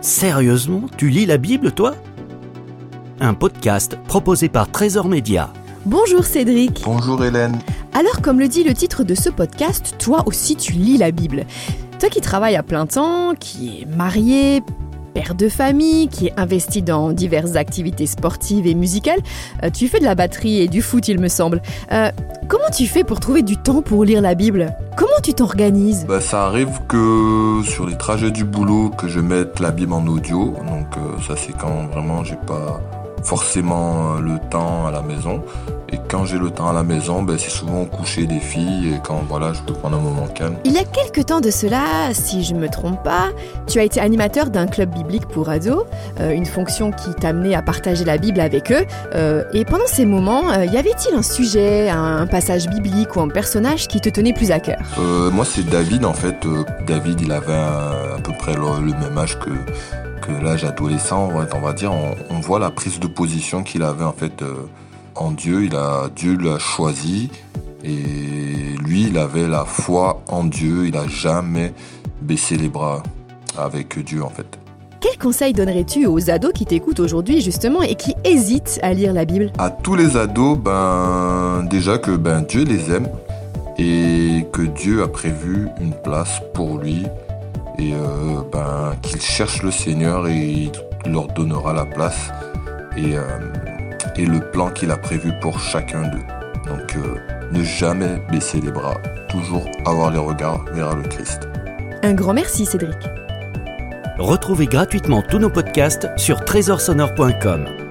Sérieusement, tu lis la Bible, toi? Un podcast proposé par Trésor Média. Bonjour Cédric. Bonjour Hélène. Alors, comme le dit le titre de ce podcast, toi aussi tu lis la Bible. Toi qui travailles à plein temps, qui est marié, père de famille, qui est investi dans diverses activités sportives et musicales, euh, tu fais de la batterie et du foot, il me semble. Euh, comment tu fais pour trouver du temps pour lire la Bible? Comment tu t'organises? Bah, ça arrive que sur les trajets du boulot, que je mette la Bible en audio. Donc euh, ça c'est quand vraiment j'ai pas forcément euh, le temps à la maison. Et quand j'ai le temps à la maison, ben, c'est souvent au coucher des filles et quand voilà, je peux prendre un moment calme. Il y a quelques temps de cela, si je me trompe pas, tu as été animateur d'un club biblique pour ados, euh, une fonction qui t'amenait à partager la Bible avec eux. Euh, et pendant ces moments, euh, y avait-il un sujet, un, un passage biblique ou un personnage qui te tenait plus à cœur? Moi c'est David en fait. David il avait à peu près le, le même âge que, que l'âge adolescent, on va- dire. On, on voit la prise de position qu'il avait en fait euh, en Dieu. Il a, Dieu l'a choisi et lui il avait la foi en Dieu. Il a jamais baissé les bras avec Dieu en fait. Quel conseil donnerais-tu aux ados qui t'écoutent aujourd'hui justement et qui hésitent à lire la Bible? À tous les ados, ben déjà que ben Dieu les aime et que Dieu a prévu une place pour lui et euh, ben qu'ils cherchent le Seigneur et il leur donnera la place et, euh, et le plan qu'il a prévu pour chacun d'eux. Donc euh, ne jamais baisser les bras, toujours avoir les regards vers le Christ. Un grand merci Cédric. Retrouvez gratuitement tous nos podcasts sur trésorsonore.com.